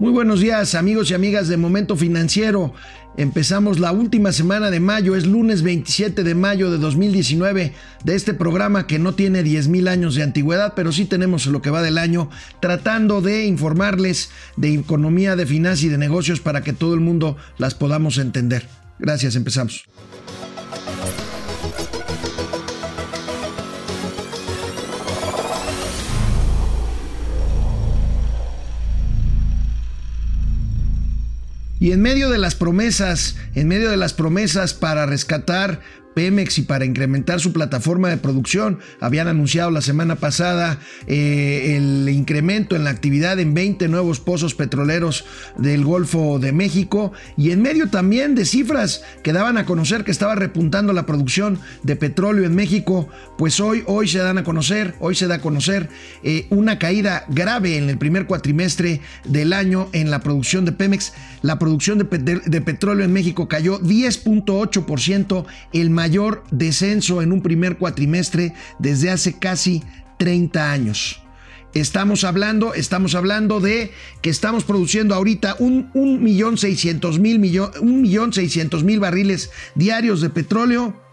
Muy buenos días amigos y amigas de Momento Financiero. Empezamos la última semana de mayo, es lunes 27 de mayo de 2019 de este programa que no tiene 10 mil años de antigüedad, pero sí tenemos lo que va del año, tratando de informarles de economía, de finanzas y de negocios para que todo el mundo las podamos entender. Gracias, empezamos. Y en medio de las promesas, en medio de las promesas para rescatar Pemex y para incrementar su plataforma de producción. Habían anunciado la semana pasada eh, el incremento en la actividad en 20 nuevos pozos petroleros del Golfo de México y en medio también de cifras que daban a conocer que estaba repuntando la producción de petróleo en México, pues hoy, hoy se dan a conocer, hoy se da a conocer eh, una caída grave en el primer cuatrimestre del año en la producción de Pemex. La producción de, de petróleo en México cayó 10.8%, el mayor mayor descenso en un primer cuatrimestre desde hace casi 30 años. Estamos hablando, estamos hablando de que estamos produciendo ahorita un, un millón seiscientos mil barriles diarios de petróleo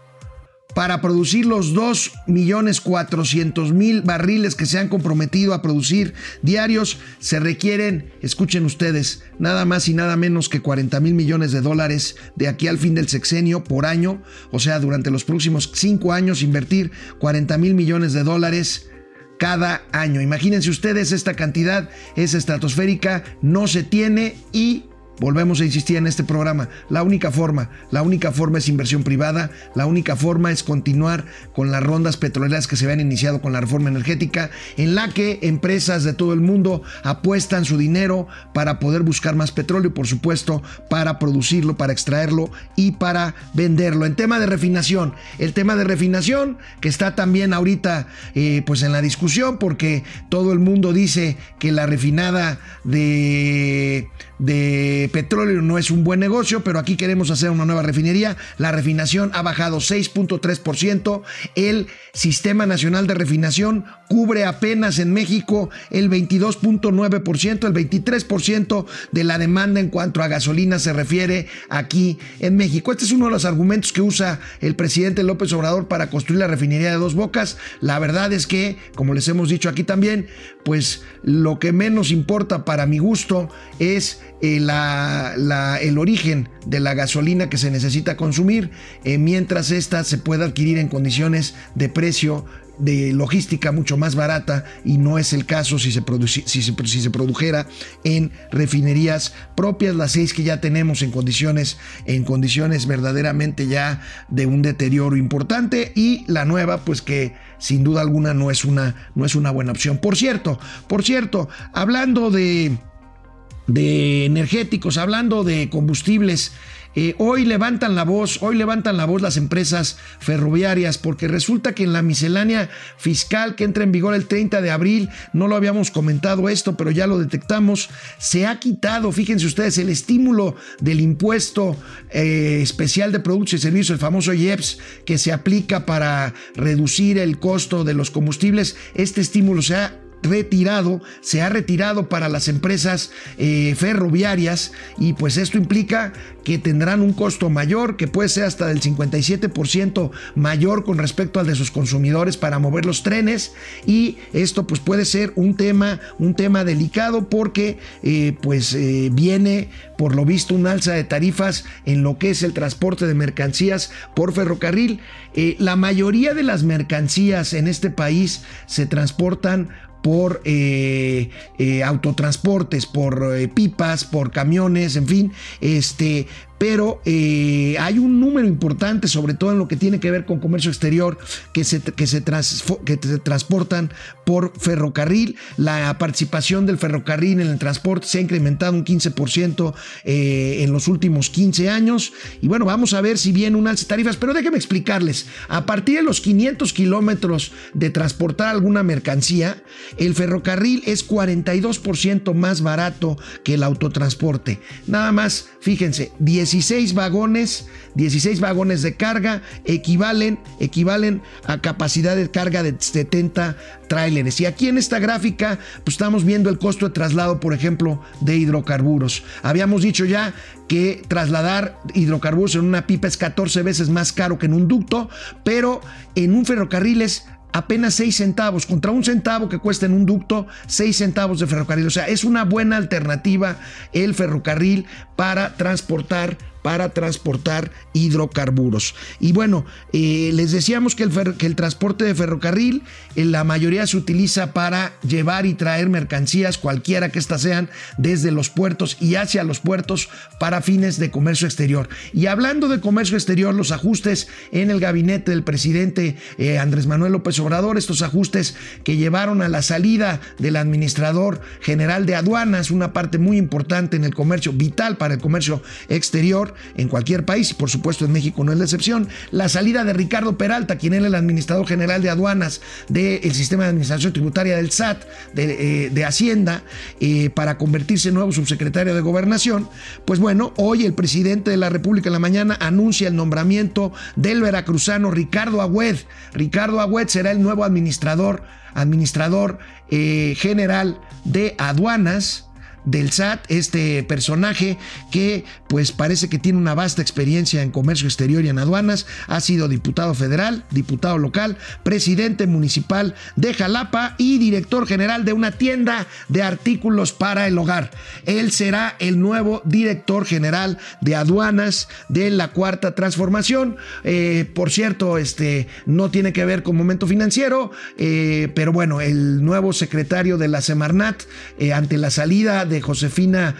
para producir los 2.400.000 barriles que se han comprometido a producir diarios, se requieren, escuchen ustedes, nada más y nada menos que 40 mil millones de dólares de aquí al fin del sexenio por año, o sea, durante los próximos cinco años invertir 40 mil millones de dólares cada año. Imagínense ustedes, esta cantidad es estratosférica, no se tiene y Volvemos a insistir en este programa, la única forma, la única forma es inversión privada, la única forma es continuar con las rondas petroleras que se habían iniciado con la reforma energética, en la que empresas de todo el mundo apuestan su dinero para poder buscar más petróleo, por supuesto, para producirlo, para extraerlo y para venderlo. En tema de refinación, el tema de refinación que está también ahorita eh, pues en la discusión porque todo el mundo dice que la refinada de de petróleo no es un buen negocio, pero aquí queremos hacer una nueva refinería. La refinación ha bajado 6.3%. El Sistema Nacional de Refinación cubre apenas en México el 22.9%, el 23% de la demanda en cuanto a gasolina se refiere aquí en México. Este es uno de los argumentos que usa el presidente López Obrador para construir la refinería de dos bocas. La verdad es que, como les hemos dicho aquí también, pues lo que menos importa para mi gusto es eh, el origen de la gasolina que se necesita consumir, eh, mientras ésta se pueda adquirir en condiciones de precio de logística mucho más barata y no es el caso si se, si se, produjera en refinerías propias, las seis que ya tenemos en condiciones, en condiciones verdaderamente ya de un deterioro importante y la nueva pues que sin duda alguna no es una, no es una buena opción. Por cierto, por cierto, hablando de de energéticos, hablando de combustibles, eh, hoy levantan la voz, hoy levantan la voz las empresas ferroviarias, porque resulta que en la miscelánea fiscal que entra en vigor el 30 de abril, no lo habíamos comentado esto, pero ya lo detectamos, se ha quitado, fíjense ustedes, el estímulo del impuesto eh, especial de productos y servicios, el famoso IEPS, que se aplica para reducir el costo de los combustibles. Este estímulo se ha retirado, se ha retirado para las empresas eh, ferroviarias y pues esto implica que tendrán un costo mayor, que puede ser hasta del 57% mayor con respecto al de sus consumidores para mover los trenes y esto pues puede ser un tema, un tema delicado porque eh, pues eh, viene por lo visto un alza de tarifas en lo que es el transporte de mercancías por ferrocarril. la mayoría de las mercancías en este país se transportan por eh, eh, autotransportes, por eh, pipas, por camiones, en fin, este, pero eh, hay un número importante, sobre todo en lo que tiene que ver con comercio exterior, que se, que se, que se transportan por ferrocarril. La participación del ferrocarril en el transporte se ha incrementado un 15% eh, en los últimos 15 años. Y bueno, vamos a ver si viene un alza de tarifas, pero déjenme explicarles. A partir de los 500 kilómetros de transportar alguna mercancía, el ferrocarril es 42% más barato que el autotransporte. Nada más, fíjense, 10 16 vagones, 16 vagones de carga equivalen, equivalen a capacidad de carga de 70 tráileres. Y aquí en esta gráfica, pues estamos viendo el costo de traslado, por ejemplo, de hidrocarburos. Habíamos dicho ya que trasladar hidrocarburos en una pipa es 14 veces más caro que en un ducto, pero en un ferrocarril es apenas 6 centavos, contra un centavo que cuesta en un ducto, 6 centavos de ferrocarril. O sea, es una buena alternativa el ferrocarril para transportar para transportar hidrocarburos. Y bueno, eh, les decíamos que el, transporte de ferrocarril, en la mayoría se utiliza para llevar y traer mercancías, cualquiera que éstas sean, desde los puertos y hacia los puertos para fines de comercio exterior. Y hablando de comercio exterior, los ajustes en el gabinete del presidente eh, Andrés Manuel López Obrador, estos ajustes que llevaron a la salida del administrador general de aduanas, una parte muy importante en el comercio, vital para el comercio exterior, en cualquier país, y por supuesto en México no es la excepción. La salida de Ricardo Peralta, quien era el administrador general de aduanas del sistema de administración tributaria del SAT, de, eh, Hacienda, eh, para convertirse en nuevo subsecretario de Gobernación, pues bueno, hoy el presidente de la República en la mañana anuncia el nombramiento del veracruzano Ricardo Agüed. Ricardo Agüed será el nuevo administrador, administrador eh, general de aduanas del SAT, este personaje que pues parece que tiene una vasta experiencia en comercio exterior y en aduanas, ha sido diputado federal, diputado local, presidente municipal de Jalapa y director general de una tienda de artículos para el hogar. Él será el nuevo director general de aduanas de la cuarta transformación. Eh, por cierto, este no tiene que ver con momento financiero, eh, pero bueno, el nuevo secretario de la Semarnat eh, ante la salida de de Josefina,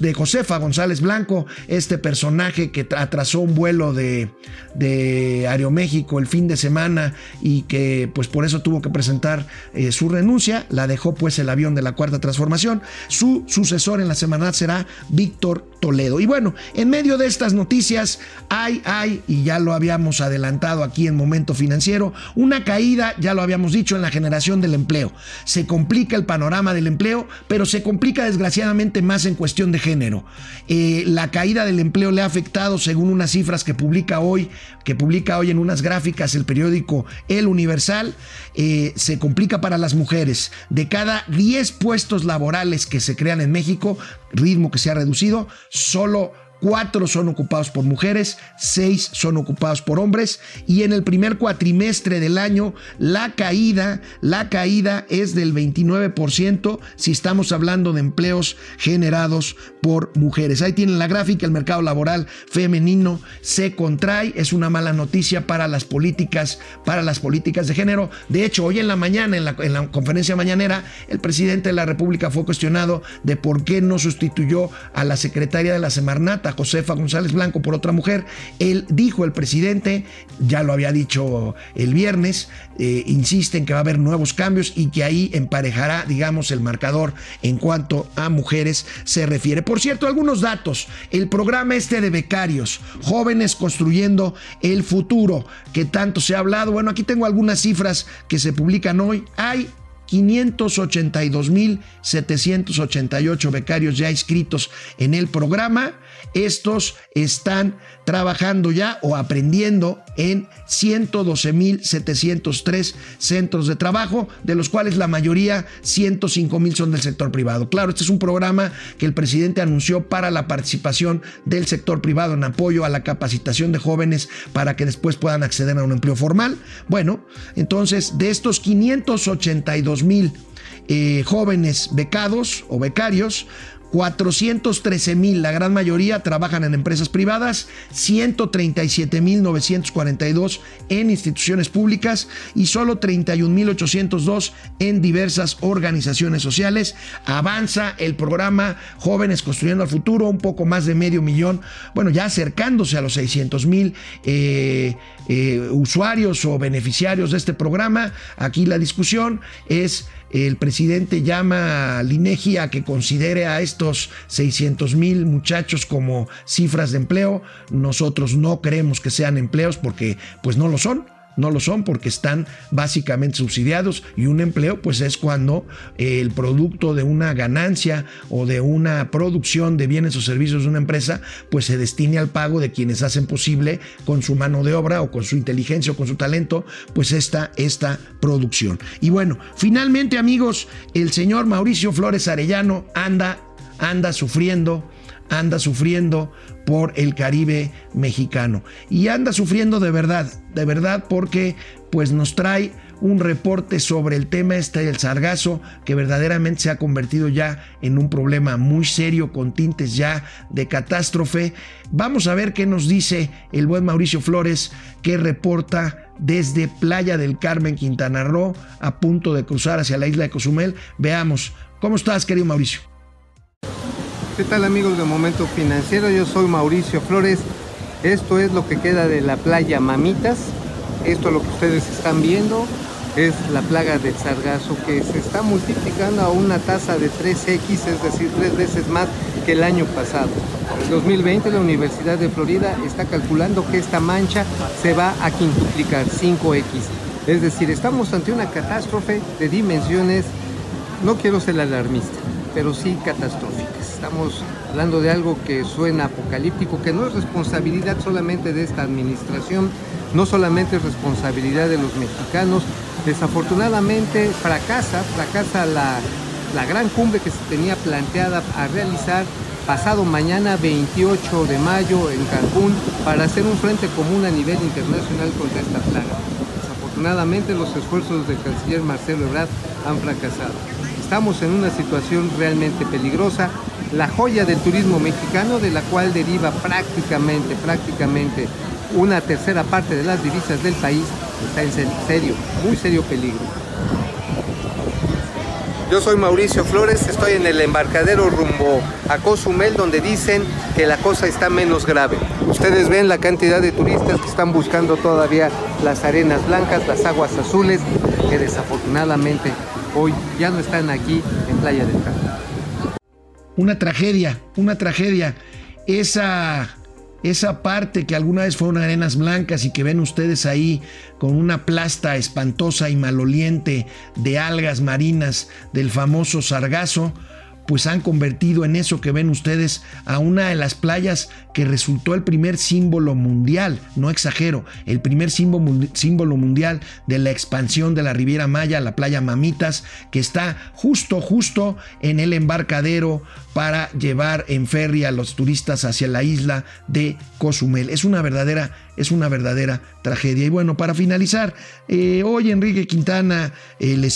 de Josefa González Blanco, este personaje que atrasó un vuelo de, de Aeroméxico el fin de semana y que pues por eso tuvo que presentar eh, su renuncia, la dejó pues el avión de la cuarta transformación. Su sucesor en la semana será Víctor Toledo. Y bueno, en medio de estas noticias hay, hay, y ya lo habíamos adelantado aquí en Momento Financiero, una caída, ya lo habíamos dicho, en la generación del empleo. Se complica el panorama del empleo, pero se complica desgraciadamente más en cuestión de género. Eh, la caída del empleo le ha afectado, según unas cifras que publica hoy, que publica hoy en unas gráficas el periódico El Universal, eh, se complica para las mujeres. De cada 10 puestos laborales que se crean en México, ritmo que se ha reducido, solo cuatro son ocupados por mujeres, seis son ocupados por hombres y en el primer cuatrimestre del año la caída, la caída es del 29% si estamos hablando de empleos generados por mujeres. Ahí tienen la gráfica, el mercado laboral femenino se contrae, es una mala noticia para las políticas, para las políticas de género. De hecho, hoy en la mañana, en la, en la conferencia mañanera, el presidente de la República fue cuestionado de por qué no sustituyó a la secretaria de la Semarnat Josefa González Blanco por otra mujer. Él dijo, el presidente, ya lo había dicho el viernes, eh, insiste en que va a haber nuevos cambios y que ahí emparejará, digamos, el marcador en cuanto a mujeres se refiere. Por cierto, algunos datos. El programa este de becarios, jóvenes construyendo el futuro, que tanto se ha hablado. Bueno, aquí tengo algunas cifras que se publican hoy. Hay 582.788 becarios ya inscritos en el programa. Estos están trabajando ya o aprendiendo en 112.703 centros de trabajo, de los cuales la mayoría, 105.000 son del sector privado. Claro, este es un programa que el presidente anunció para la participación del sector privado en apoyo a la capacitación de jóvenes para que después puedan acceder a un empleo formal. Bueno, entonces de estos 582 mil eh, jóvenes becados o becarios, 413 mil, la gran mayoría trabajan en empresas privadas, 137 mil 942 en instituciones públicas y solo 31 mil 802 en diversas organizaciones sociales. Avanza el programa Jóvenes Construyendo el Futuro, un poco más de medio millón, bueno, ya acercándose a los 600 mil eh, eh, usuarios o beneficiarios de este programa. Aquí la discusión es el presidente llama al INEGI a que considere a estos 600 mil muchachos como cifras de empleo. Nosotros no creemos que sean empleos porque pues no lo son no lo son porque están básicamente subsidiados y un empleo pues es cuando eh, el producto de una ganancia o de una producción de bienes o servicios de una empresa pues se destine al pago de quienes hacen posible con su mano de obra o con su inteligencia o con su talento pues esta, esta producción. Y bueno, finalmente amigos, el señor Mauricio Flores Arellano anda, anda sufriendo anda sufriendo por el Caribe mexicano. Y anda sufriendo de verdad, de verdad porque pues nos trae un reporte sobre el tema este del sargazo que verdaderamente se ha convertido ya en un problema muy serio con tintes ya de catástrofe. Vamos a ver qué nos dice el buen Mauricio Flores que reporta desde Playa del Carmen, Quintana Roo, a punto de cruzar hacia la isla de Cozumel. Veamos, ¿cómo estás querido Mauricio? ¿Qué tal amigos de Momento Financiero? Yo soy Mauricio Flores. Esto es lo que queda de la playa Mamitas. Esto lo que ustedes están viendo es la plaga del sargazo que se está multiplicando a una tasa de 3X, es decir, tres veces más que el año pasado. En 2020 la Universidad de Florida está calculando que esta mancha se va a quintuplicar 5X. Es decir, estamos ante una catástrofe de dimensiones, no quiero ser alarmista, pero sí catastróficas. Estamos hablando de algo que suena apocalíptico, que no es responsabilidad solamente de esta administración, no solamente es responsabilidad de los mexicanos. Desafortunadamente fracasa, fracasa la, la gran cumbre que se tenía planteada a realizar pasado mañana 28 de mayo en Cancún para hacer un frente común a nivel internacional contra esta plaga. Desafortunadamente los esfuerzos del canciller Marcelo Ebrard han fracasado. Estamos en una situación realmente peligrosa. La joya del turismo mexicano, de la cual deriva prácticamente, prácticamente una tercera parte de las divisas del país, está en serio, muy serio peligro. Yo soy Mauricio Flores, estoy en el embarcadero rumbo a Cozumel donde dicen que la cosa está menos grave. Ustedes ven la cantidad de turistas que están buscando todavía las arenas blancas, las aguas azules, que desafortunadamente hoy ya no están aquí en Playa del Carmen. Una tragedia, una tragedia. Esa, esa parte que alguna vez fueron arenas blancas y que ven ustedes ahí con una plasta espantosa y maloliente de algas marinas del famoso sargazo, pues han convertido en eso que ven ustedes a una de las playas que resultó el primer símbolo mundial, no exagero, el primer símbolo, mundial de la expansión de la Riviera Maya, la playa Mamitas, que está justo, justo en el embarcadero para llevar en ferry a los turistas hacia la isla de Cozumel. Es una verdadera es una verdadera tragedia. Y bueno, para finalizar, eh, hoy Enrique Quintana, el,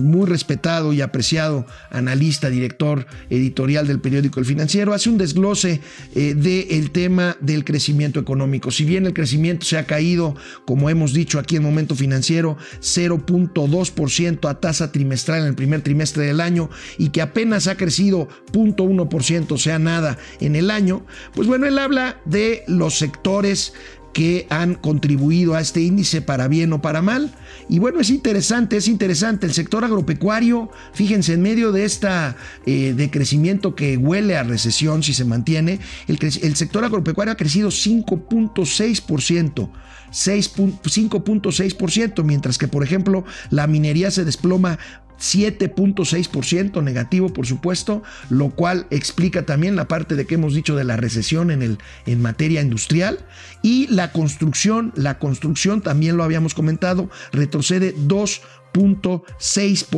muy respetado y apreciado analista, director editorial del periódico El Financiero, hace un desglose eh, del tema del crecimiento económico. Si bien el crecimiento se ha caído, como hemos dicho aquí en Momento Financiero, 0.2% a tasa trimestral en el primer trimestre del año y que apenas ha crecido 0.1%, o sea, nada en el año, pues bueno, él habla de los sectores que han contribuido a este índice para bien o para mal. Y bueno, es interesante, es interesante. El sector agropecuario, fíjense, en medio de esta eh, de crecimiento que huele a recesión si se mantiene, el, el sector agropecuario ha crecido 5.6%. 5.6%, mientras que, por ejemplo, la minería se desploma 7.6% negativo, por supuesto, lo cual explica también la parte de que hemos dicho de la recesión en, el, en materia industrial. Y la construcción, la construcción, también lo habíamos comentado, retrocede 2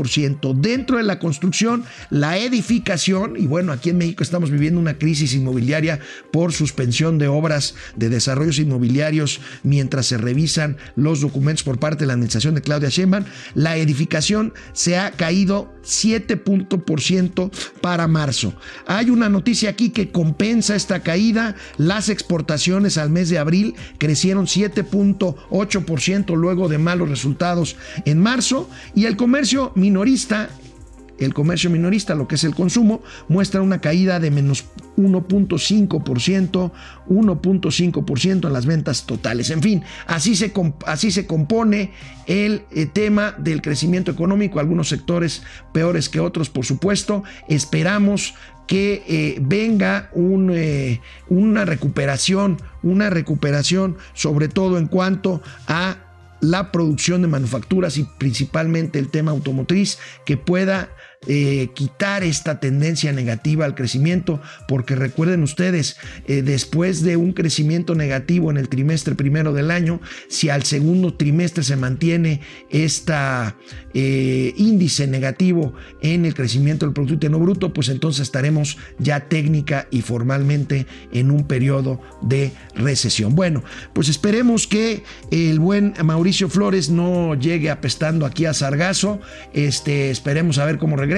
ciento. Dentro de la construcción, la edificación, y bueno, aquí en México estamos viviendo una crisis inmobiliaria por suspensión de obras de desarrollos inmobiliarios mientras se revisan los documentos por parte de la administración de Claudia Sheinbaum, la edificación se ha caído 7% para marzo. Hay una noticia aquí que compensa esta caída, las exportaciones al mes de abril crecieron 7.8% luego de malos resultados en marzo y el comercio minorista, el comercio minorista, lo que es el consumo, muestra una caída de menos 1.5%, 1.5% en las ventas totales. En fin, así se, así se compone el eh, tema del crecimiento económico, algunos sectores peores que otros, por supuesto. Esperamos que eh, venga eh, una recuperación, una recuperación sobre todo en cuanto a la producción de manufacturas y principalmente el tema automotriz que pueda eh, quitar esta tendencia negativa al crecimiento, porque recuerden ustedes, eh, después de un crecimiento negativo en el trimestre primero del año, si al segundo trimestre se mantiene este índice negativo en el crecimiento del Producto Interno Bruto, pues entonces estaremos ya técnica y formalmente en un periodo de recesión. Bueno, pues esperemos que el buen Mauricio Flores no llegue apestando aquí a Sargazo, este, esperemos a ver cómo regresa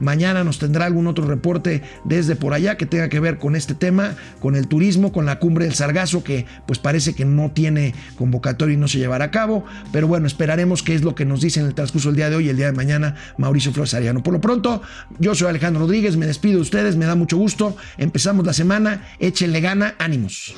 Mañana nos tendrá algún otro reporte desde por allá que tenga que ver con este tema, con el turismo, con la cumbre del Sargazo, que pues parece que no tiene convocatorio y no se llevará a cabo. Pero bueno, esperaremos qué es lo que nos dice en el transcurso del día de hoy y el día de mañana Mauricio Flores Ariano. Por lo pronto, yo soy Alejandro Rodríguez, me despido de ustedes, me da mucho gusto. Empezamos la semana, échenle gana, ánimos.